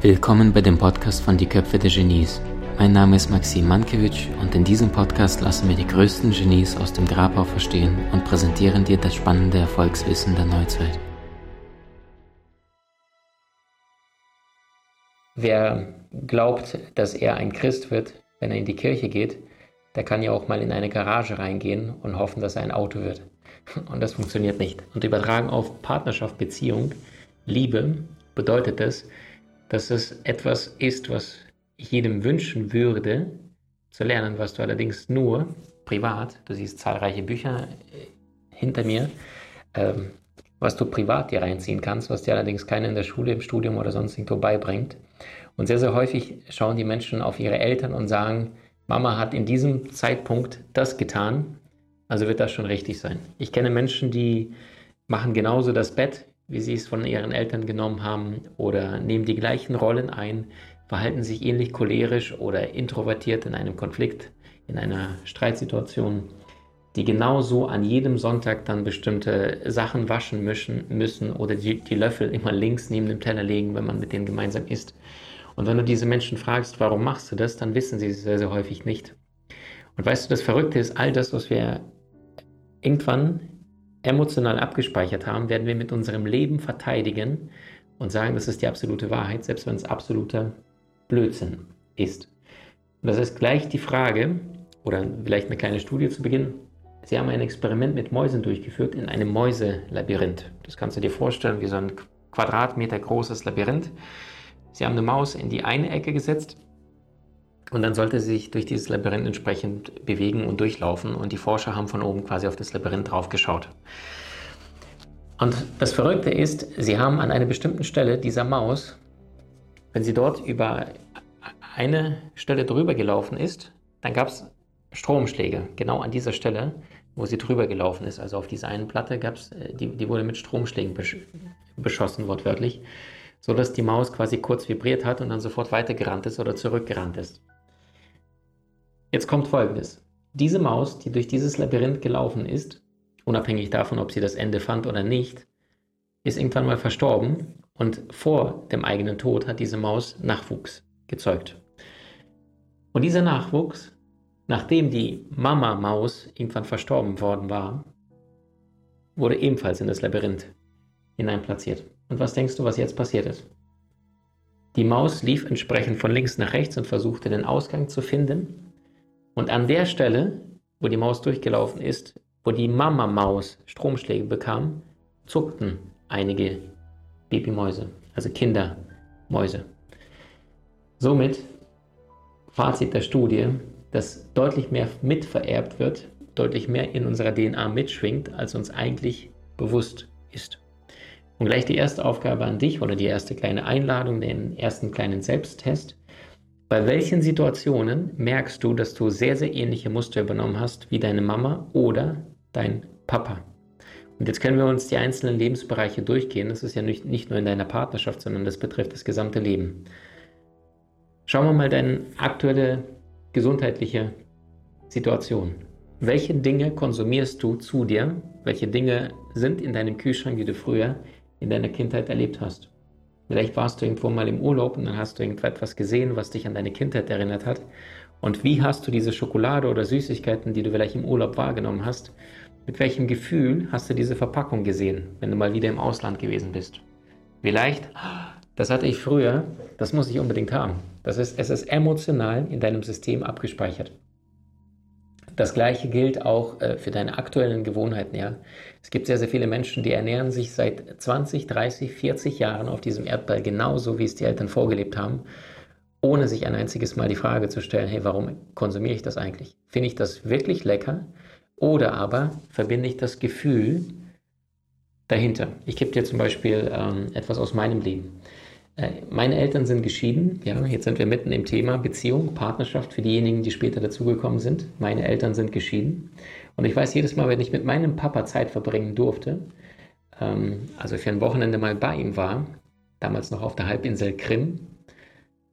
Willkommen bei dem Podcast von Die Köpfe der Genies. Mein Name ist Maxim Mankewitsch und in diesem Podcast lassen wir die größten Genies aus dem Grabau verstehen und präsentieren dir das spannende Erfolgswissen der Neuzeit. Wer glaubt, dass er ein Christ wird, wenn er in die Kirche geht, der kann ja auch mal in eine Garage reingehen und hoffen, dass er ein Auto wird. Und das funktioniert nicht. Und übertragen auf Partnerschaft, Beziehung, Liebe bedeutet das, dass es etwas ist, was ich jedem wünschen würde, zu lernen, was du allerdings nur privat, du siehst zahlreiche Bücher äh, hinter mir, ähm, was du privat dir reinziehen kannst, was dir allerdings keiner in der Schule, im Studium oder sonst irgendwo beibringt. Und sehr, sehr häufig schauen die Menschen auf ihre Eltern und sagen, Mama hat in diesem Zeitpunkt das getan, also wird das schon richtig sein. Ich kenne Menschen, die machen genauso das Bett, wie sie es von ihren Eltern genommen haben oder nehmen die gleichen Rollen ein, verhalten sich ähnlich cholerisch oder introvertiert in einem Konflikt, in einer Streitsituation, die genauso an jedem Sonntag dann bestimmte Sachen waschen müssen, müssen oder die, die Löffel immer links neben dem Teller legen, wenn man mit denen gemeinsam isst. Und wenn du diese Menschen fragst, warum machst du das, dann wissen sie es sehr, sehr häufig nicht. Und weißt du, das Verrückte ist, all das, was wir irgendwann emotional abgespeichert haben, werden wir mit unserem Leben verteidigen und sagen, das ist die absolute Wahrheit, selbst wenn es absoluter Blödsinn ist. Und das ist gleich die Frage, oder vielleicht eine kleine Studie zu Beginn. Sie haben ein Experiment mit Mäusen durchgeführt in einem Mäuselabyrinth. Das kannst du dir vorstellen wie so ein Quadratmeter großes Labyrinth. Sie haben eine Maus in die eine Ecke gesetzt und dann sollte sie sich durch dieses Labyrinth entsprechend bewegen und durchlaufen. Und die Forscher haben von oben quasi auf das Labyrinth drauf geschaut. Und das Verrückte ist, sie haben an einer bestimmten Stelle dieser Maus, wenn sie dort über eine Stelle drüber gelaufen ist, dann gab es Stromschläge, genau an dieser Stelle, wo sie drüber gelaufen ist. Also auf dieser einen Platte gab es, äh, die, die wurde mit Stromschlägen besch beschossen, wortwörtlich, sodass die Maus quasi kurz vibriert hat und dann sofort weitergerannt ist oder zurückgerannt ist. Jetzt kommt Folgendes. Diese Maus, die durch dieses Labyrinth gelaufen ist, unabhängig davon, ob sie das Ende fand oder nicht, ist irgendwann mal verstorben und vor dem eigenen Tod hat diese Maus Nachwuchs gezeugt. Und dieser Nachwuchs, nachdem die Mama-Maus irgendwann verstorben worden war, wurde ebenfalls in das Labyrinth hineinplatziert. Und was denkst du, was jetzt passiert ist? Die Maus lief entsprechend von links nach rechts und versuchte den Ausgang zu finden und an der Stelle, wo die Maus durchgelaufen ist, wo die Mama-Maus Stromschläge bekam, zuckten einige Babymäuse, also Kindermäuse. Somit, Fazit der Studie, dass deutlich mehr mitvererbt wird, deutlich mehr in unserer DNA mitschwingt, als uns eigentlich bewusst ist. Und gleich die erste Aufgabe an dich oder die erste kleine Einladung, den ersten kleinen Selbsttest. Bei welchen Situationen merkst du, dass du sehr, sehr ähnliche Muster übernommen hast wie deine Mama oder dein Papa? Und jetzt können wir uns die einzelnen Lebensbereiche durchgehen. Das ist ja nicht, nicht nur in deiner Partnerschaft, sondern das betrifft das gesamte Leben. Schauen wir mal deine aktuelle gesundheitliche Situation. Welche Dinge konsumierst du zu dir? Welche Dinge sind in deinem Kühlschrank, die du früher in deiner Kindheit erlebt hast? Vielleicht warst du irgendwo mal im Urlaub und dann hast du irgendetwas gesehen, was dich an deine Kindheit erinnert hat. Und wie hast du diese Schokolade oder Süßigkeiten, die du vielleicht im Urlaub wahrgenommen hast, mit welchem Gefühl hast du diese Verpackung gesehen, wenn du mal wieder im Ausland gewesen bist? Vielleicht, das hatte ich früher, das muss ich unbedingt haben. Das ist, es ist emotional in deinem System abgespeichert. Das gleiche gilt auch äh, für deine aktuellen Gewohnheiten. Ja? Es gibt sehr, sehr viele Menschen, die ernähren sich seit 20, 30, 40 Jahren auf diesem Erdball genauso, wie es die Eltern vorgelebt haben, ohne sich ein einziges Mal die Frage zu stellen, hey, warum konsumiere ich das eigentlich? Finde ich das wirklich lecker? Oder aber verbinde ich das Gefühl dahinter? Ich gebe dir zum Beispiel ähm, etwas aus meinem Leben. Äh, meine Eltern sind geschieden. Ja, jetzt sind wir mitten im Thema Beziehung, Partnerschaft für diejenigen, die später dazugekommen sind. Meine Eltern sind geschieden. Und ich weiß jedes Mal, wenn ich mit meinem Papa Zeit verbringen durfte, ähm, also für ein Wochenende mal bei ihm war, damals noch auf der Halbinsel Krim,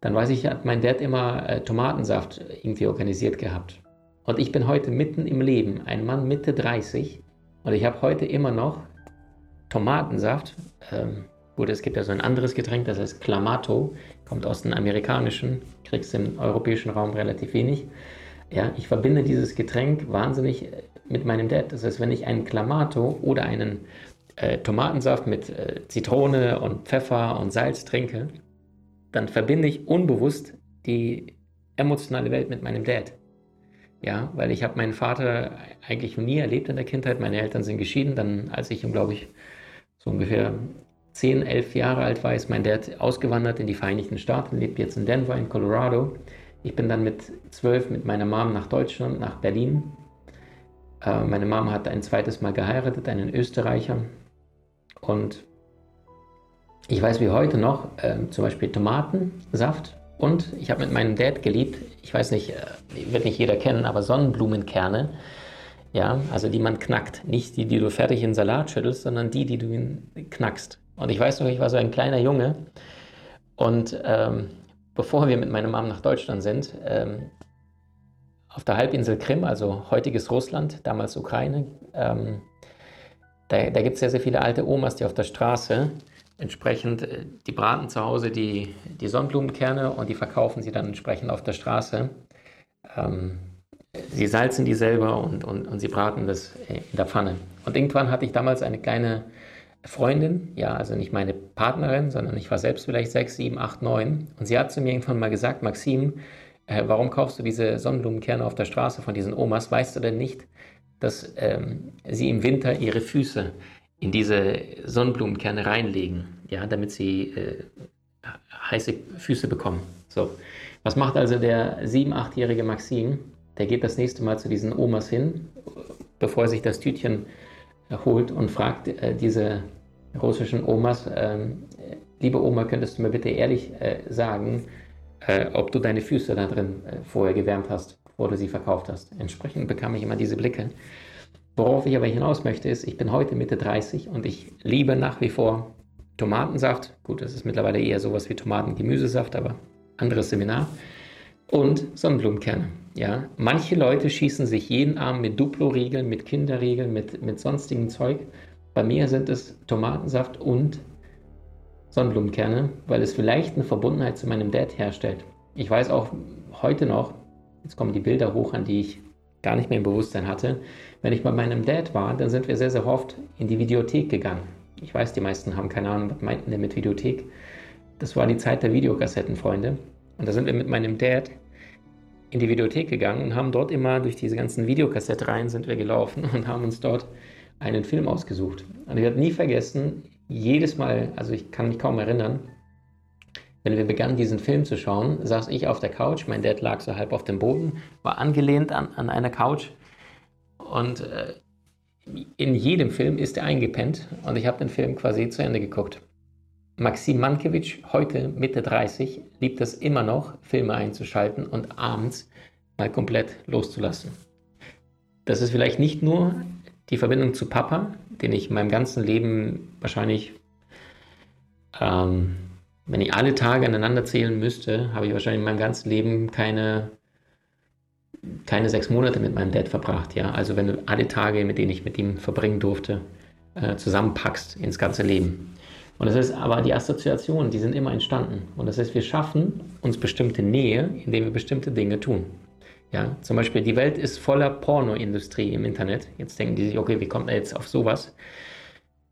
dann weiß ich, hat mein Dad immer äh, Tomatensaft irgendwie organisiert gehabt. Und ich bin heute mitten im Leben, ein Mann Mitte 30, Und ich habe heute immer noch Tomatensaft. Ähm, gut, es gibt ja so ein anderes Getränk, das heißt Clamato, kommt aus dem amerikanischen, kriegst im europäischen Raum relativ wenig. Ja, ich verbinde dieses Getränk wahnsinnig mit meinem Dad. Das heißt, wenn ich einen Clamato oder einen äh, Tomatensaft mit äh, Zitrone und Pfeffer und Salz trinke, dann verbinde ich unbewusst die emotionale Welt mit meinem Dad. Ja, weil ich habe meinen Vater eigentlich nie erlebt in der Kindheit. Meine Eltern sind geschieden. Dann, als ich, glaube ich, so ungefähr 10, 11 Jahre alt war, ist mein Dad ausgewandert in die Vereinigten Staaten, lebt jetzt in Denver, in Colorado. Ich bin dann mit 12 mit meiner Mom nach Deutschland, nach Berlin. Äh, meine Mom hat ein zweites Mal geheiratet, einen Österreicher. Und ich weiß wie heute noch, äh, zum Beispiel Tomatensaft und ich habe mit meinem Dad geliebt, ich weiß nicht, äh, wird nicht jeder kennen, aber Sonnenblumenkerne. Ja, also die man knackt. Nicht die, die du fertig in Salat schüttelst, sondern die, die du knackst. Und ich weiß noch, ich war so ein kleiner Junge. Und ähm, bevor wir mit meiner Mom nach Deutschland sind, ähm, auf der Halbinsel Krim, also heutiges Russland, damals Ukraine, ähm, da, da gibt es sehr, sehr viele alte Omas, die auf der Straße entsprechend, äh, die braten zu Hause die, die Sonnenblumenkerne und die verkaufen sie dann entsprechend auf der Straße. Ähm, sie salzen die selber und, und, und sie braten das in der Pfanne. Und irgendwann hatte ich damals eine kleine Freundin, ja, also nicht meine Partnerin, sondern ich war selbst vielleicht sechs, sieben, acht, neun. Und sie hat zu mir irgendwann mal gesagt, Maxim, äh, warum kaufst du diese Sonnenblumenkerne auf der Straße von diesen Omas? Weißt du denn nicht, dass ähm, sie im Winter ihre Füße in diese Sonnenblumenkerne reinlegen, ja, damit sie äh, heiße Füße bekommen. So. Was macht also der sieben-, achtjährige Maxim? Der geht das nächste Mal zu diesen Omas hin, bevor er sich das Tütchen holt und fragt äh, diese russischen Omas, äh, liebe Oma, könntest du mir bitte ehrlich äh, sagen, äh, ob du deine Füße da drin äh, vorher gewärmt hast, bevor du sie verkauft hast. Entsprechend bekam ich immer diese Blicke. Worauf ich aber hinaus möchte, ist, ich bin heute Mitte 30 und ich liebe nach wie vor Tomatensaft. Gut, das ist mittlerweile eher sowas wie Tomatengemüsesaft, aber anderes Seminar. Und Sonnenblumenkerne. Ja, manche Leute schießen sich jeden Abend mit Duplo-Riegeln, mit Kinderriegeln, mit, mit sonstigem Zeug. Bei mir sind es Tomatensaft und Sonnenblumenkerne, weil es vielleicht eine Verbundenheit zu meinem Dad herstellt. Ich weiß auch heute noch, jetzt kommen die Bilder hoch, an die ich gar nicht mehr im Bewusstsein hatte. Wenn ich bei meinem Dad war, dann sind wir sehr, sehr oft in die Videothek gegangen. Ich weiß, die meisten haben keine Ahnung, was meinten der mit Videothek. Das war die Zeit der Videokassetten, Freunde. Und da sind wir mit meinem Dad in die Videothek gegangen und haben dort immer durch diese ganzen Videokassettenreihen sind wir gelaufen und haben uns dort einen Film ausgesucht. Und ich werde nie vergessen, jedes Mal, also ich kann mich kaum erinnern, wenn wir begannen, diesen Film zu schauen, saß ich auf der Couch, mein Dad lag so halb auf dem Boden, war angelehnt an, an einer Couch und äh, in jedem Film ist er eingepennt und ich habe den Film quasi zu Ende geguckt. Maxim Mankiewicz, heute Mitte 30, liebt es immer noch, Filme einzuschalten und abends mal komplett loszulassen. Das ist vielleicht nicht nur die Verbindung zu Papa, den ich in meinem ganzen Leben wahrscheinlich ähm, wenn ich alle Tage aneinander zählen müsste, habe ich wahrscheinlich in meinem ganzen Leben keine, keine sechs Monate mit meinem Dad verbracht. Ja? Also wenn du alle Tage, mit denen ich mit ihm verbringen durfte, äh, zusammenpackst ins ganze Leben. Und das ist aber die Assoziationen, die sind immer entstanden. Und das heißt, wir schaffen uns bestimmte Nähe, indem wir bestimmte Dinge tun. Ja, zum Beispiel, die Welt ist voller Pornoindustrie im Internet. Jetzt denken die sich, okay, wie kommt er jetzt auf sowas?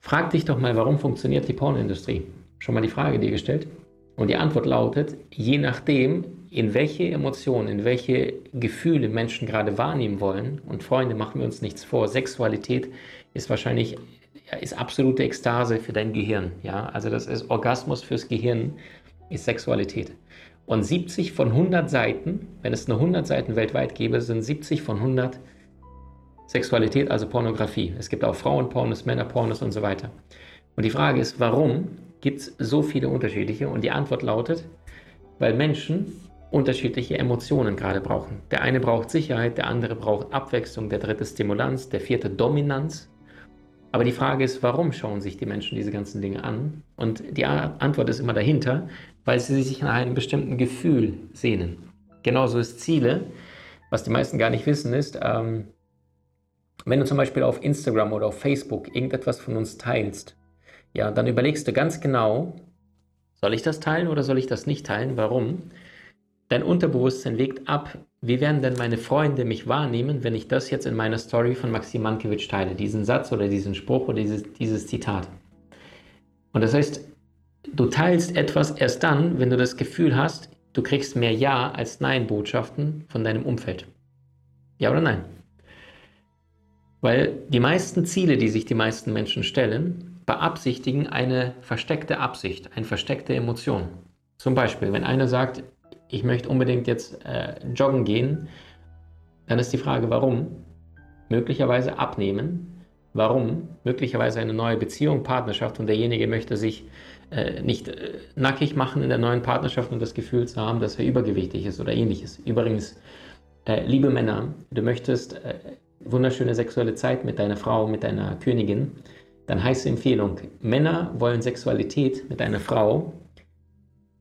Frag dich doch mal, warum funktioniert die Pornoindustrie? Schon mal die Frage dir gestellt? Und die Antwort lautet, je nachdem, in welche Emotionen, in welche Gefühle Menschen gerade wahrnehmen wollen, und Freunde, machen wir uns nichts vor, Sexualität ist wahrscheinlich, ja, ist absolute Ekstase für dein Gehirn. Ja? Also das ist Orgasmus fürs Gehirn, ist Sexualität. Und 70 von 100 Seiten, wenn es nur 100 Seiten weltweit gäbe, sind 70 von 100 Sexualität, also Pornografie. Es gibt auch Frauenpornos, Männerpornos und so weiter. Und die Frage ist, warum gibt es so viele unterschiedliche? Und die Antwort lautet, weil Menschen unterschiedliche Emotionen gerade brauchen. Der eine braucht Sicherheit, der andere braucht Abwechslung, der dritte Stimulanz, der vierte Dominanz. Aber die Frage ist, warum schauen sich die Menschen diese ganzen Dinge an? Und die Antwort ist immer dahinter, weil sie sich nach einem bestimmten Gefühl sehnen. Genauso ist Ziele, was die meisten gar nicht wissen, ist, ähm, Wenn du zum Beispiel auf Instagram oder auf Facebook irgendetwas von uns teilst, ja, dann überlegst du ganz genau, soll ich das teilen oder soll ich das nicht teilen? Warum? Dein Unterbewusstsein legt ab, wie werden denn meine Freunde mich wahrnehmen, wenn ich das jetzt in meiner Story von Maxim Mankiewicz teile, diesen Satz oder diesen Spruch oder dieses, dieses Zitat. Und das heißt, du teilst etwas erst dann, wenn du das Gefühl hast, du kriegst mehr Ja als Nein-Botschaften von deinem Umfeld. Ja oder nein? Weil die meisten Ziele, die sich die meisten Menschen stellen, beabsichtigen eine versteckte Absicht, eine versteckte Emotion. Zum Beispiel, wenn einer sagt, ich möchte unbedingt jetzt äh, joggen gehen, dann ist die Frage, warum? Möglicherweise abnehmen. Warum? Möglicherweise eine neue Beziehung, Partnerschaft und derjenige möchte sich äh, nicht äh, nackig machen in der neuen Partnerschaft und das Gefühl zu haben, dass er übergewichtig ist oder ähnliches. Übrigens, äh, liebe Männer, du möchtest äh, wunderschöne sexuelle Zeit mit deiner Frau, mit deiner Königin, dann heiße Empfehlung, Männer wollen Sexualität mit einer Frau,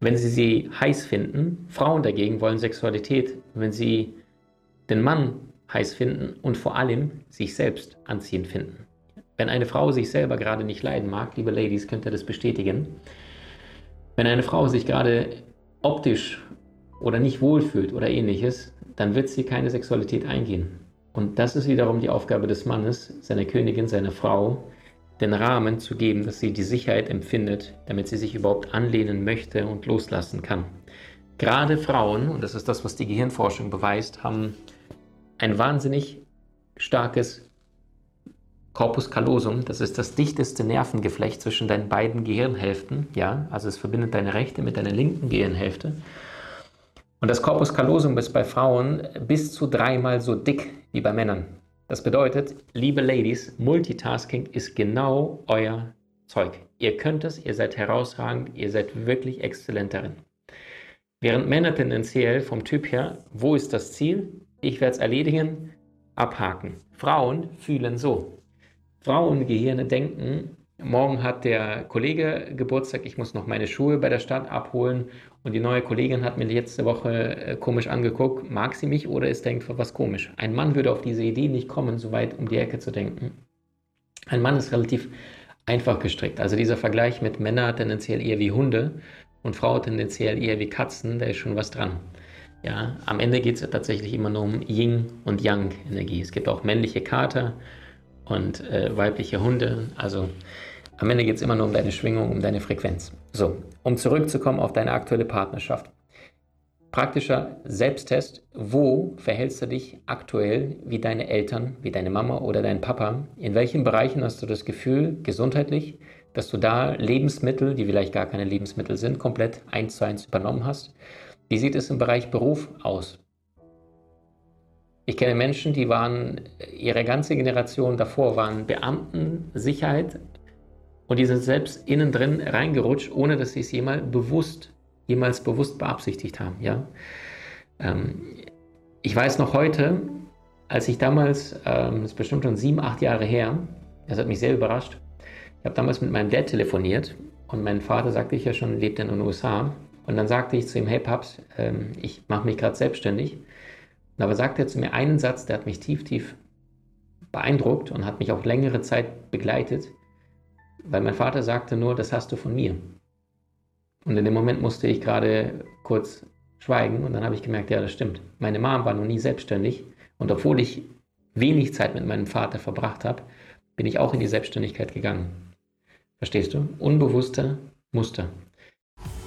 wenn sie sie heiß finden. Frauen dagegen wollen Sexualität, wenn sie den Mann heiß finden und vor allem sich selbst anziehend finden. Wenn eine Frau sich selber gerade nicht leiden mag, liebe Ladies, könnt ihr das bestätigen. Wenn eine Frau sich gerade optisch oder nicht wohlfühlt oder ähnliches, dann wird sie keine Sexualität eingehen. Und das ist wiederum die Aufgabe des Mannes, seiner Königin, seiner Frau, den Rahmen zu geben, dass sie die Sicherheit empfindet, damit sie sich überhaupt anlehnen möchte und loslassen kann. Gerade Frauen, und das ist das, was die Gehirnforschung beweist, haben ein wahnsinnig starkes Corpus callosum, das ist das dichteste Nervengeflecht zwischen deinen beiden Gehirnhälften, ja, also es verbindet deine rechte mit deiner linken Gehirnhälfte. Und das Corpus callosum ist bei Frauen bis zu dreimal so dick wie bei Männern. Das bedeutet, liebe Ladies, Multitasking ist genau euer Zeug. Ihr könnt es, ihr seid herausragend, ihr seid wirklich exzellent darin. Während Männer tendenziell vom Typ her, wo ist das Ziel? Ich werde es erledigen, abhaken. Frauen fühlen so. Frauengehirne denken, morgen hat der Kollege Geburtstag, ich muss noch meine Schuhe bei der Stadt abholen und die neue Kollegin hat mir letzte Woche äh, komisch angeguckt, mag sie mich oder ist denkt was komisch. Ein Mann würde auf diese Idee nicht kommen, so weit um die Ecke zu denken. Ein Mann ist relativ einfach gestrickt. Also dieser Vergleich mit Männern tendenziell eher wie Hunde und Frau tendenziell eher wie Katzen, da ist schon was dran. Ja, am Ende geht es tatsächlich immer nur um Yin und Yang Energie. Es gibt auch männliche Kater und äh, weibliche Hunde. Also am Ende geht es immer nur um deine Schwingung, um deine Frequenz. So, um zurückzukommen auf deine aktuelle Partnerschaft. Praktischer Selbsttest, wo verhältst du dich aktuell wie deine Eltern, wie deine Mama oder dein Papa? In welchen Bereichen hast du das Gefühl, gesundheitlich, dass du da Lebensmittel, die vielleicht gar keine Lebensmittel sind, komplett eins zu eins übernommen hast? Wie sieht es im Bereich Beruf aus? Ich kenne Menschen, die waren, ihre ganze Generation davor waren Beamten, Sicherheit, und die sind selbst innen drin reingerutscht, ohne dass sie es jemals bewusst, jemals bewusst beabsichtigt haben. Ja? Ähm, ich weiß noch heute, als ich damals, ähm, das ist bestimmt schon sieben, acht Jahre her, das hat mich sehr überrascht. Ich habe damals mit meinem Dad telefoniert und mein Vater, sagte ich ja schon, lebt in den USA. Und dann sagte ich zu ihm, hey Paps, ähm, ich mache mich gerade selbstständig. Und aber sagte er zu mir einen Satz, der hat mich tief, tief beeindruckt und hat mich auch längere Zeit begleitet. Weil mein Vater sagte nur, das hast du von mir. Und in dem Moment musste ich gerade kurz schweigen und dann habe ich gemerkt, ja, das stimmt. Meine Mom war noch nie selbstständig und obwohl ich wenig Zeit mit meinem Vater verbracht habe, bin ich auch in die Selbstständigkeit gegangen. Verstehst du? Unbewusste Muster.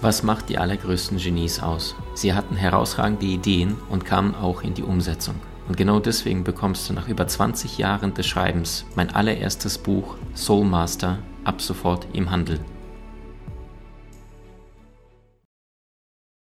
Was macht die allergrößten Genies aus? Sie hatten herausragende Ideen und kamen auch in die Umsetzung. Und genau deswegen bekommst du nach über 20 Jahren des Schreibens mein allererstes Buch Soul Master ab sofort im Handel.